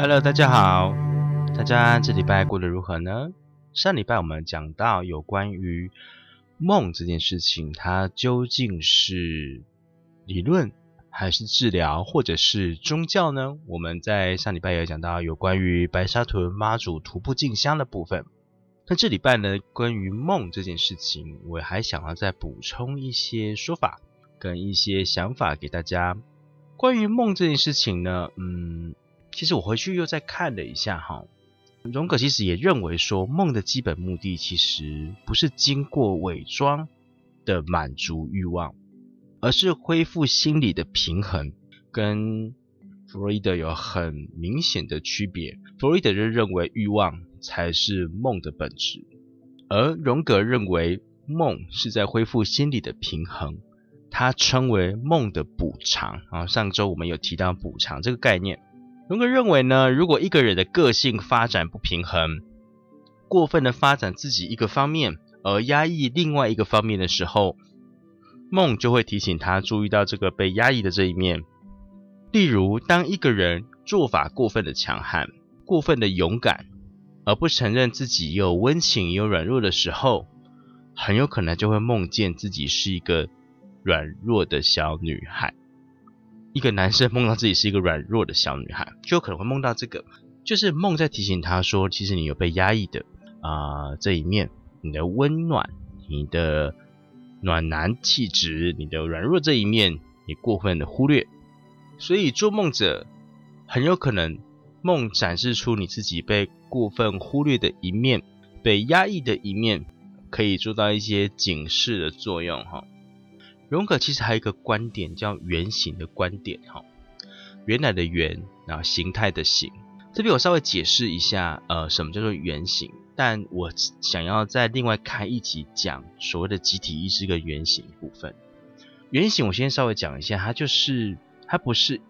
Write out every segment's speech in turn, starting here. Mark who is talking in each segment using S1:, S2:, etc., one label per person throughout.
S1: Hello，大家好，大家这礼拜过得如何呢？上礼拜我们讲到有关于梦这件事情，它究竟是理论还是治疗，或者是宗教呢？我们在上礼拜有讲到有关于白沙屯妈祖徒步进香的部分。那这礼拜呢，关于梦这件事情，我还想要再补充一些说法跟一些想法给大家。关于梦这件事情呢，嗯。其实我回去又再看了一下哈，荣格其实也认为说，梦的基本目的其实不是经过伪装的满足欲望，而是恢复心理的平衡，跟弗洛伊德有很明显的区别。弗洛伊德就认为欲望才是梦的本质，而荣格认为梦是在恢复心理的平衡，他称为梦的补偿啊。上周我们有提到补偿这个概念。荣格认为呢，如果一个人的个性发展不平衡，过分的发展自己一个方面，而压抑另外一个方面的时候，梦就会提醒他注意到这个被压抑的这一面。例如，当一个人做法过分的强悍、过分的勇敢，而不承认自己有温情、有软弱的时候，很有可能就会梦见自己是一个软弱的小女孩。一个男生梦到自己是一个软弱的小女孩，就可能会梦到这个，就是梦在提醒他说，其实你有被压抑的啊这一面，你的温暖，你的暖男气质，你的软弱这一面，你过分的忽略，所以做梦者很有可能梦展示出你自己被过分忽略的一面，被压抑的一面，可以做到一些警示的作用，哈。荣格其实还有一个观点叫原型的观点，哈，原来的原，然后形态的形。这边我稍微解释一下，呃，什么叫做原型？但我想要再另外开一集讲所谓的集体意识跟原型部分。原型我先稍微讲一下，它就是它不是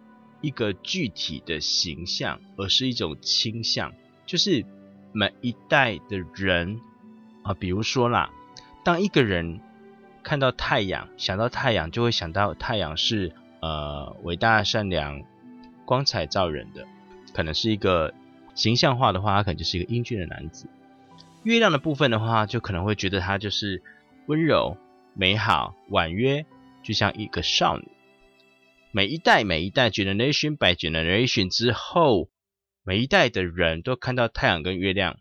S1: 一个具体的形象，而是一种倾向，就是每一代的人啊，比如说啦，当一个人。看到太阳，想到太阳，就会想到太阳是呃伟大、善良、光彩照人的，可能是一个形象化的话，他可能就是一个英俊的男子。月亮的部分的话，就可能会觉得他就是温柔、美好、婉约，就像一个少女。每一代、每一代 generation by generation 之后，每一代的人都看到太阳跟月亮，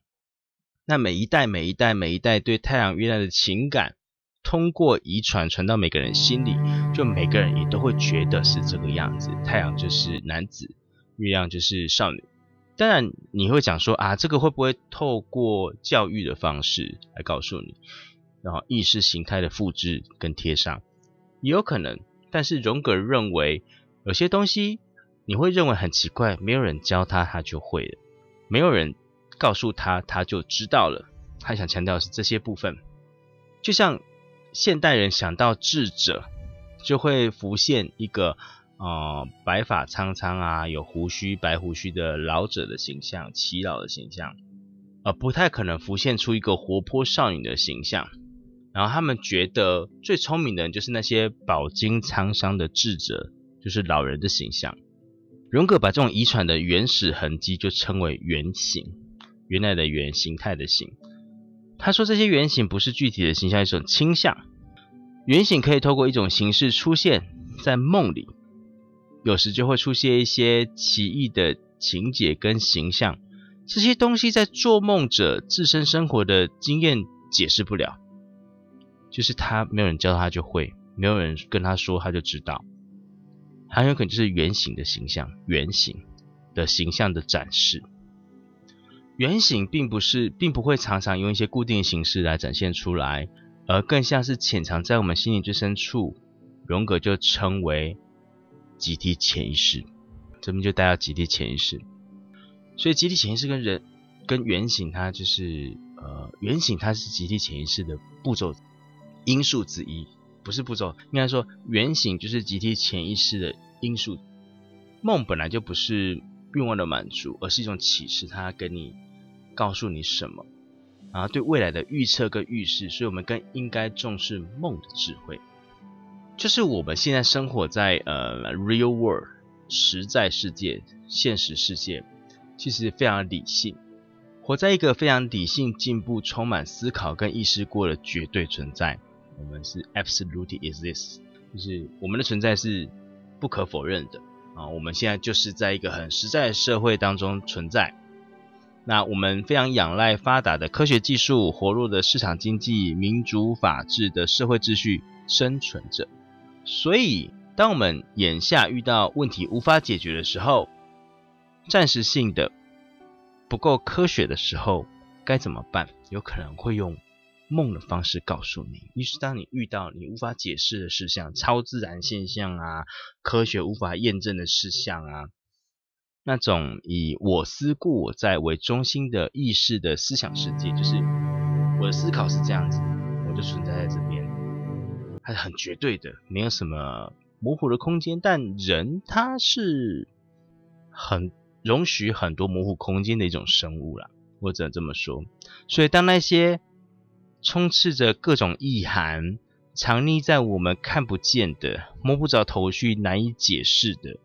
S1: 那每一代、每一代、每一代对太阳、月亮的情感。通过遗传传到每个人心里，就每个人也都会觉得是这个样子。太阳就是男子，月亮就是少女。当然，你会讲说啊，这个会不会透过教育的方式来告诉你，然后意识形态的复制跟贴上，也有可能。但是荣格认为，有些东西你会认为很奇怪，没有人教他，他就会了；没有人告诉他，他就知道了。他想强调的是这些部分，就像。现代人想到智者，就会浮现一个呃白发苍苍啊，有胡须、白胡须的老者的形象，耆老的形象，而不太可能浮现出一个活泼少女的形象。然后他们觉得最聪明的人就是那些饱经沧桑的智者，就是老人的形象。荣格把这种遗传的原始痕迹就称为原型，原来的原形态的形。他说：“这些原型不是具体的形象，一种倾向。原型可以透过一种形式出现在梦里，有时就会出现一些奇异的情节跟形象。这些东西在做梦者自身生活的经验解释不了，就是他没有人教他就会，没有人跟他说他就知道。很有可能就是原型的形象，原型的形象的展示。”原型并不是，并不会常常用一些固定形式来展现出来，而更像是潜藏在我们心灵最深处。荣格就称为集体潜意识，这边就带到集体潜意识。所以集体潜意识跟人跟原型，它就是呃原型，它是集体潜意识的步骤因素之一，不是步骤，应该说原型就是集体潜意识的因素。梦本来就不是愿望的满足，而是一种启示，它跟你告诉你什么，然后对未来的预测跟预示，所以我们更应该重视梦的智慧。就是我们现在生活在呃 real world 实在世界、现实世界，其实非常理性，活在一个非常理性、进步、充满思考跟意识过的绝对存在。我们是 absolutely exist，就是我们的存在是不可否认的啊。我们现在就是在一个很实在的社会当中存在。那我们非常仰赖发达的科学技术、活络的市场经济、民主法治的社会秩序生存着。所以，当我们眼下遇到问题无法解决的时候，暂时性的不够科学的时候，该怎么办？有可能会用梦的方式告诉你。于是，当你遇到你无法解释的事项、超自然现象啊、科学无法验证的事项啊，那种以我思故我在为中心的意识的思想世界，就是我的思考是这样子，我就存在在这边。它是很绝对的，没有什么模糊的空间。但人他是很容许很多模糊空间的一种生物啦，我只能这么说。所以当那些充斥着各种意涵、藏匿在我们看不见的、摸不着头绪、难以解释的，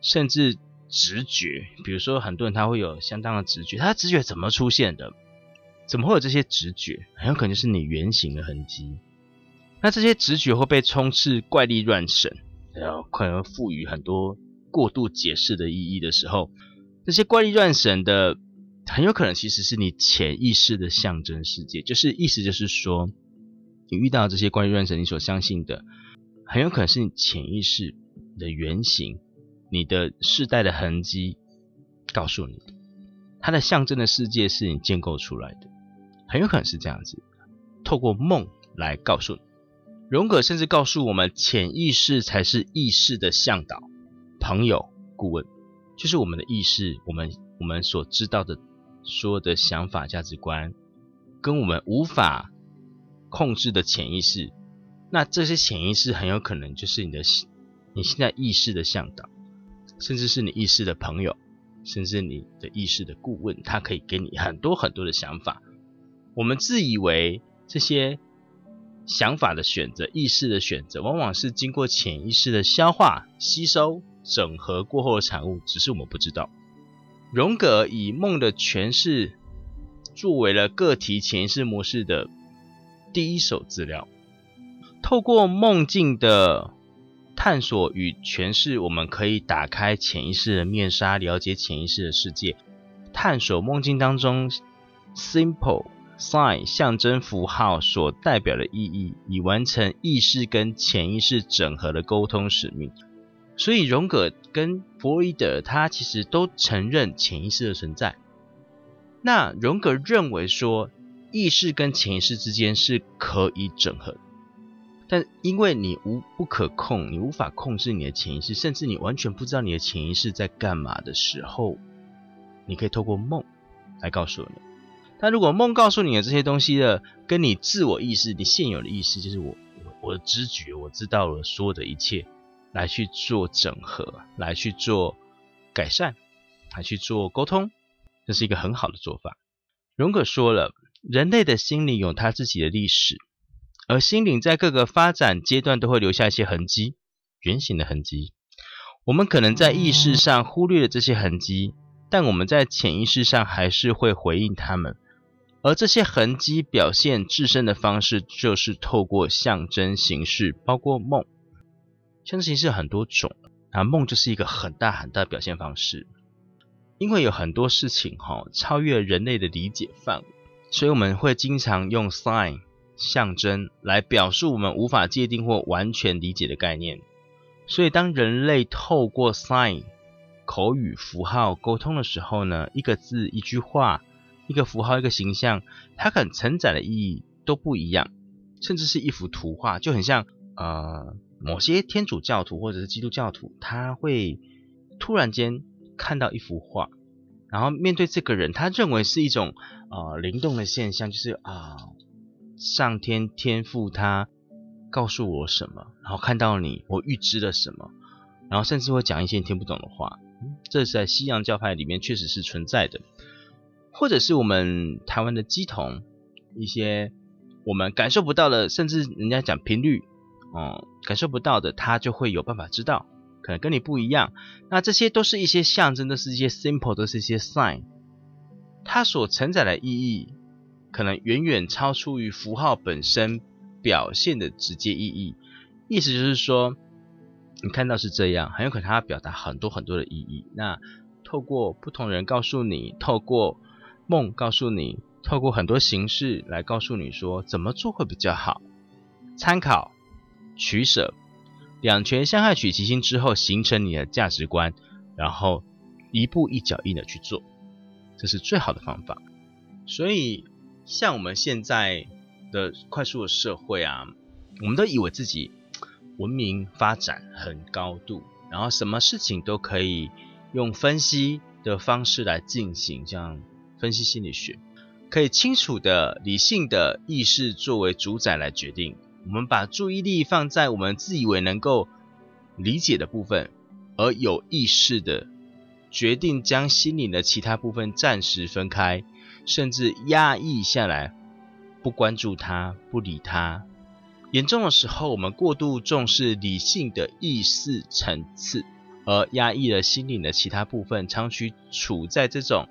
S1: 甚至直觉，比如说很多人他会有相当的直觉，他直觉怎么出现的？怎么会有这些直觉？很有可能是你原型的痕迹。那这些直觉会被充斥怪力乱神，然后可能赋予很多过度解释的意义的时候，这些怪力乱神的很有可能其实是你潜意识的象征世界，就是意思就是说，你遇到这些怪力乱神，你所相信的，很有可能是你潜意识的原型，你的世代的痕迹告诉你的，它的象征的世界是你建构出来的，很有可能是这样子，透过梦来告诉你。荣格甚至告诉我们，潜意识才是意识的向导、朋友、顾问，就是我们的意识，我们我们所知道的所有的想法、价值观，跟我们无法控制的潜意识，那这些潜意识很有可能就是你的你现在意识的向导，甚至是你意识的朋友，甚至你的意识的顾问，他可以给你很多很多的想法。我们自以为这些。想法的选择、意识的选择，往往是经过潜意识的消化、吸收、整合过后的产物，只是我们不知道。荣格以梦的诠释作为了个体潜意识模式的第一手资料，透过梦境的探索与诠释，我们可以打开潜意识的面纱，了解潜意识的世界，探索梦境当中 simple。sign 象征符号所代表的意义，以完成意识跟潜意识整合的沟通使命。所以荣格跟弗洛伊德他其实都承认潜意识的存在。那荣格认为说，意识跟潜意识之间是可以整合，但因为你无不可控，你无法控制你的潜意识，甚至你完全不知道你的潜意识在干嘛的时候，你可以透过梦来告诉你。但如果梦告诉你的这些东西的，跟你自我意识、你现有的意识，就是我我我的知觉，我知道了所有的一切，来去做整合，来去做改善，来去做沟通，这是一个很好的做法。荣格说了，人类的心灵有他自己的历史，而心灵在各个发展阶段都会留下一些痕迹，圆形的痕迹。我们可能在意识上忽略了这些痕迹，但我们在潜意识上还是会回应他们。而这些痕迹表现自身的方式，就是透过象征形式，包括梦。象征形式很多种，啊，梦就是一个很大很大的表现方式。因为有很多事情哈，超越人类的理解范围，所以我们会经常用 sign 象征来表述我们无法界定或完全理解的概念。所以当人类透过 sign 口语符号沟通的时候呢，一个字、一句话。一个符号、一个形象，它可能承载的意义都不一样，甚至是一幅图画，就很像呃某些天主教徒或者是基督教徒，他会突然间看到一幅画，然后面对这个人，他认为是一种呃灵动的现象，就是啊上天天赋他告诉我什么，然后看到你，我预知了什么，然后甚至会讲一些你听不懂的话，这是在西洋教派里面确实是存在的。或者是我们台湾的鸡童，一些我们感受不到的，甚至人家讲频率，哦，感受不到的，他就会有办法知道，可能跟你不一样。那这些都是一些象征，都是一些 simple，都是一些 sign，它所承载的意义，可能远远超出于符号本身表现的直接意义。意思就是说，你看到是这样，很有可能它表达很多很多的意义。那透过不同人告诉你，透过梦告诉你，透过很多形式来告诉你说怎么做会比较好。参考、取舍，两全相害取其轻之后，形成你的价值观，然后一步一脚印的去做，这是最好的方法。所以，像我们现在的快速的社会啊，我们都以为自己文明发展很高度，然后什么事情都可以用分析的方式来进行，这样。分析心理学可以清楚的、理性的意识作为主宰来决定。我们把注意力放在我们自以为能够理解的部分，而有意识的决定将心灵的其他部分暂时分开，甚至压抑下来，不关注它、不理它。严重的时候，我们过度重视理性的意识层次，而压抑了心灵的其他部分，长期处在这种。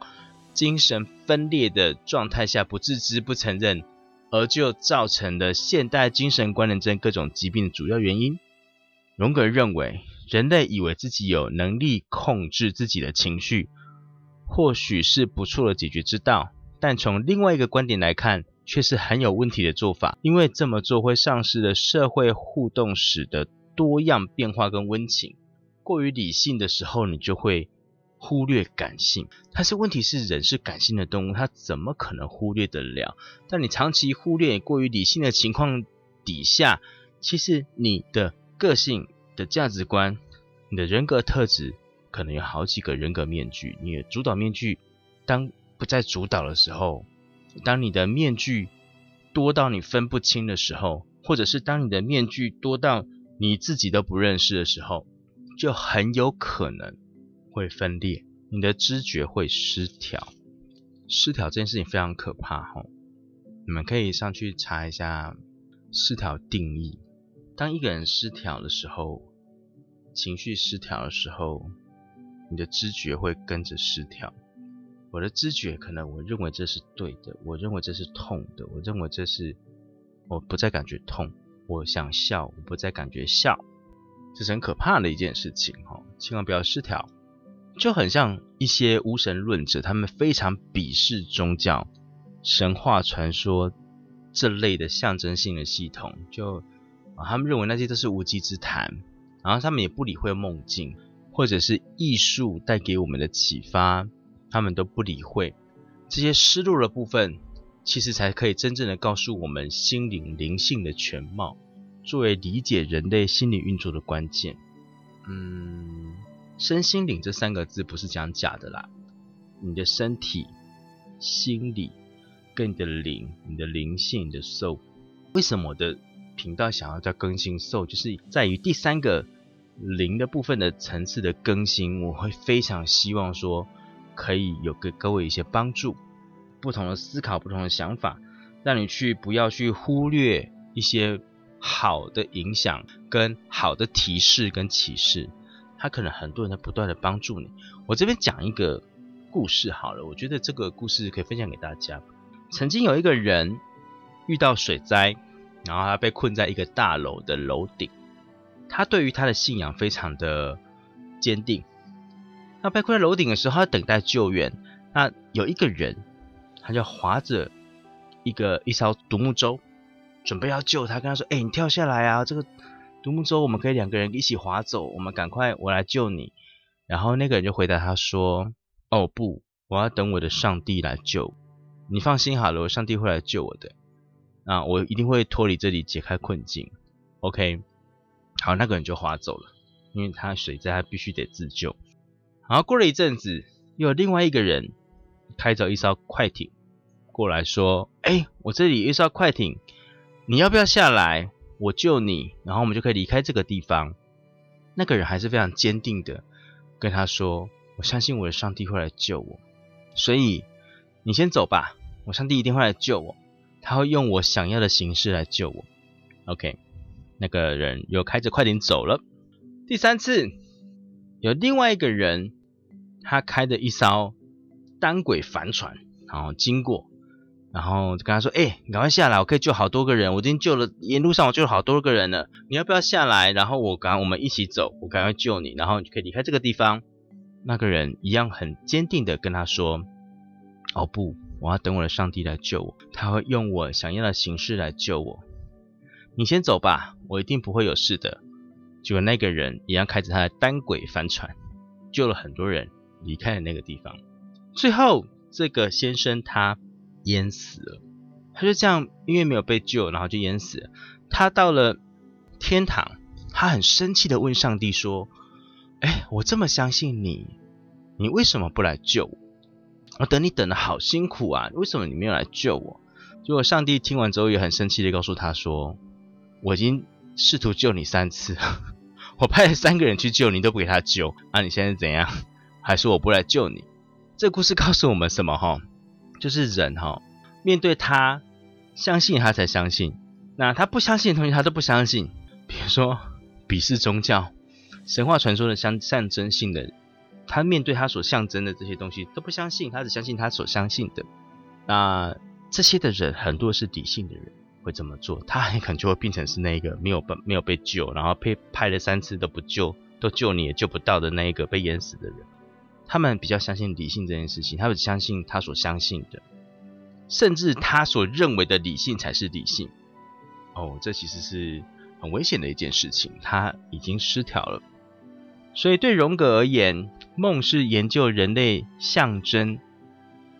S1: 精神分裂的状态下不自知不承认，而就造成了现代精神官能症各种疾病的主要原因。荣格认为，人类以为自己有能力控制自己的情绪，或许是不错的解决之道，但从另外一个观点来看，却是很有问题的做法，因为这么做会丧失了社会互动时的多样变化跟温情。过于理性的时候，你就会。忽略感性，但是问题是人是感性的动物，他怎么可能忽略得了？但你长期忽略过于理性的情况底下，其实你的个性的价值观、你的人格特质，可能有好几个人格面具。你的主导面具当不再主导的时候，当你的面具多到你分不清的时候，或者是当你的面具多到你自己都不认识的时候，就很有可能。会分裂，你的知觉会失调。失调这件事情非常可怕哈，你们可以上去查一下失调定义。当一个人失调的时候，情绪失调的时候，你的知觉会跟着失调。我的知觉可能我认为这是对的，我认为这是痛的，我认为这是我不再感觉痛，我想笑，我不再感觉笑，这是很可怕的一件事情哈，千万不要失调。就很像一些无神论者，他们非常鄙视宗教、神话传说这类的象征性的系统，就啊，他们认为那些都是无稽之谈，然后他们也不理会梦境或者是艺术带给我们的启发，他们都不理会这些失落的部分，其实才可以真正的告诉我们心灵灵性的全貌，作为理解人类心理运作的关键。嗯。身心灵这三个字不是讲假的啦，你的身体、心理跟你的灵、你的灵性、你的 soul，为什么的频道想要再更新，so 就是在于第三个零的部分的层次的更新，我会非常希望说可以有给各位一些帮助，不同的思考、不同的想法，让你去不要去忽略一些好的影响、跟好的提示跟启示。他可能很多人在不断的帮助你。我这边讲一个故事好了，我觉得这个故事可以分享给大家。曾经有一个人遇到水灾，然后他被困在一个大楼的楼顶。他对于他的信仰非常的坚定。那被困在楼顶的时候，他等待救援。那有一个人，他就划着一个一艘独木舟，准备要救他。跟他说：“哎，你跳下来啊！这个。”独木舟，我们可以两个人一起划走。我们赶快，我来救你。然后那个人就回答他说：“哦不，我要等我的上帝来救。”你放心好了，我上帝会来救我的。啊，我一定会脱离这里，解开困境。OK，好，那个人就划走了，因为他水灾，他必须得自救。然后过了一阵子，又有另外一个人开着一艘快艇过来说：“哎，我这里有一艘快艇，你要不要下来？我救你，然后我们就可以离开这个地方。”那个人还是非常坚定的跟他说：“我相信我的上帝会来救我，所以你先走吧，我上帝一定会来救我，他会用我想要的形式来救我。” OK，那个人又开着快艇走了。第三次，有另外一个人，他开的一艘单轨帆船，然后经过。然后就跟他说：“哎，你赶快下来，我可以救好多个人。我已经救了，沿路上我救了好多个人了。你要不要下来？然后我赶，我们一起走，我赶快救你，然后你就可以离开这个地方。”那个人一样很坚定的跟他说：“哦不，我要等我的上帝来救我，他会用我想要的形式来救我。你先走吧，我一定不会有事的。”结果那个人一样开着他的单轨帆船，救了很多人，离开了那个地方。最后，这个先生他。淹死了，他就这样，因为没有被救，然后就淹死了。他到了天堂，他很生气的问上帝说：“哎，我这么相信你，你为什么不来救我？我等你等的好辛苦啊，为什么你没有来救我？”结果上帝听完之后也很生气的告诉他说：“我已经试图救你三次，我派了三个人去救你，都不给他救，那你现在怎样？还是我不来救你？”这故事告诉我们什么？哈？就是人哈，面对他相信他才相信，那他不相信的东西他都不相信。比如说鄙视宗教、神话传说的象象征性的，他面对他所象征的这些东西都不相信，他只相信他所相信的。那这些的人很多是理性的人会这么做，他很可能就会变成是那个没有被没有被救，然后被拍了三次都不救，都救你也救不到的那一个被淹死的人。他们比较相信理性这件事情，他们只相信他所相信的，甚至他所认为的理性才是理性。哦，这其实是很危险的一件事情，他已经失调了。所以对荣格而言，梦是研究人类象征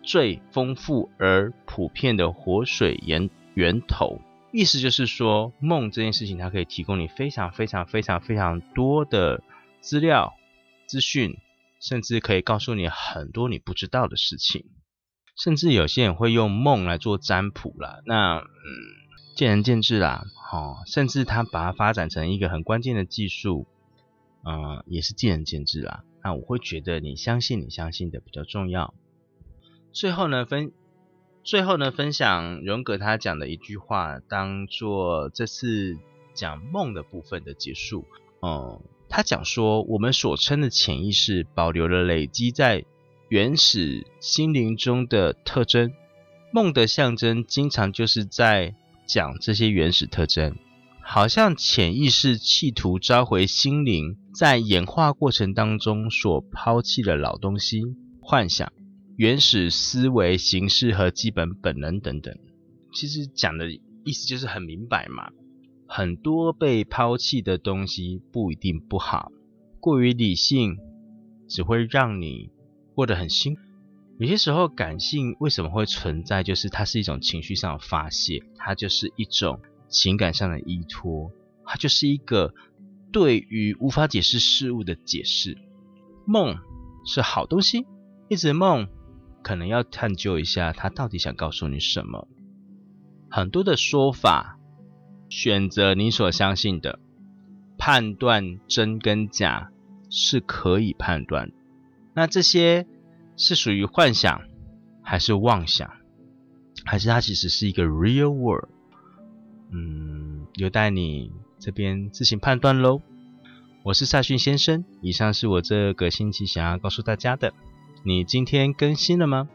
S1: 最丰富而普遍的活水源源头。意思就是说，梦这件事情，它可以提供你非常非常非常非常多的资料资讯。甚至可以告诉你很多你不知道的事情，甚至有些人会用梦来做占卜啦。那嗯，见仁见智啦。好，甚至他把它发展成一个很关键的技术，嗯，也是见仁见智啦。那我会觉得你相信你相信的比较重要。最后呢，分最后呢，分享荣格他讲的一句话，当做这次讲梦的部分的结束。嗯。他讲说，我们所称的潜意识保留了累积在原始心灵中的特征，梦的象征经常就是在讲这些原始特征，好像潜意识企图召回心灵在演化过程当中所抛弃的老东西、幻想、原始思维形式和基本本能等等。其实讲的意思就是很明白嘛。很多被抛弃的东西不一定不好，过于理性只会让你过得很辛苦。有些时候，感性为什么会存在？就是它是一种情绪上的发泄，它就是一种情感上的依托，它就是一个对于无法解释事物的解释。梦是好东西，一直梦可能要探究一下，它到底想告诉你什么。很多的说法。选择你所相信的，判断真跟假是可以判断。那这些是属于幻想，还是妄想，还是它其实是一个 real world？嗯，有待你这边自行判断喽。我是萨逊先生，以上是我这个星期想要告诉大家的。你今天更新了吗？